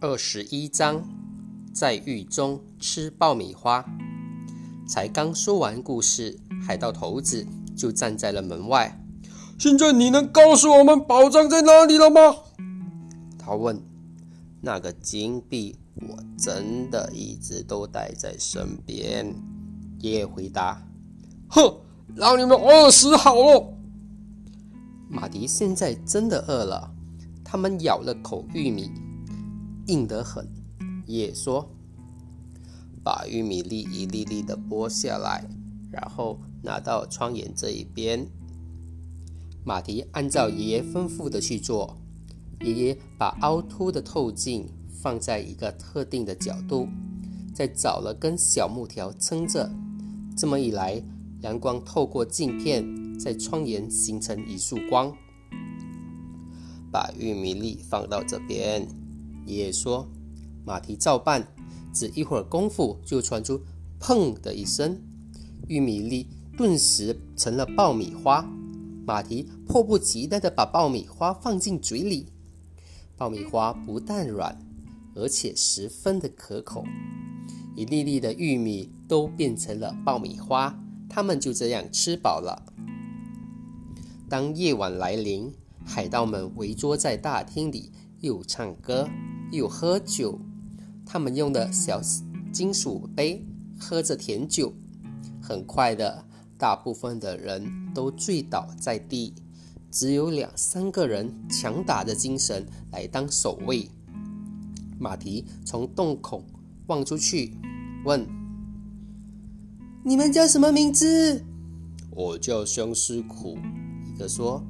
二十一章，在狱中吃爆米花。才刚说完故事，海盗头子就站在了门外。现在你能告诉我们宝藏在哪里了吗？他问。那个金币，我真的一直都带在身边。爷爷回答。哼，让你们饿死好了。马迪现在真的饿了，他们咬了口玉米。硬得很，爷爷说：“把玉米粒一粒粒的剥下来，然后拿到窗沿这一边。”马蹄按照爷爷吩咐的去做。爷爷把凹凸的透镜放在一个特定的角度，再找了根小木条撑着。这么一来，阳光透过镜片，在窗沿形成一束光。把玉米粒放到这边。爷爷说：“马蹄照办，只一会儿功夫，就传出‘砰’的一声，玉米粒顿时成了爆米花。马蹄迫不及待地把爆米花放进嘴里，爆米花不但软，而且十分的可口。一粒粒的玉米都变成了爆米花，他们就这样吃饱了。当夜晚来临，海盗们围坐在大厅里，又唱歌。”又喝酒，他们用的小金属杯喝着甜酒。很快的，大部分的人都醉倒在地，只有两三个人强打着精神来当守卫。马蹄从洞口望出去，问：“你们叫什么名字？”“我叫相思苦。”一个说。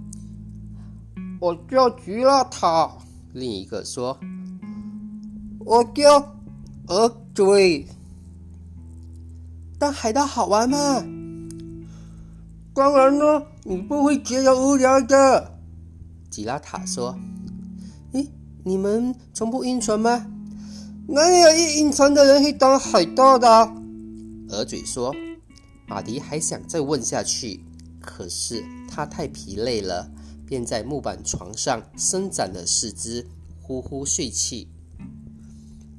“我叫吉拉塔。”另一个说。我叫鹅嘴，当海盗好玩吗？当然了，你不会觉得无聊的。吉拉塔说：“诶，你们从不晕船吗？哪有一晕船的人会当海盗的？”鹅嘴说。马迪还想再问下去，可是他太疲累了，便在木板床上伸展了四肢，呼呼睡去。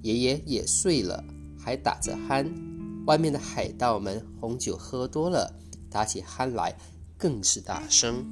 爷爷也睡了，还打着鼾。外面的海盗们红酒喝多了，打起鼾来更是大声。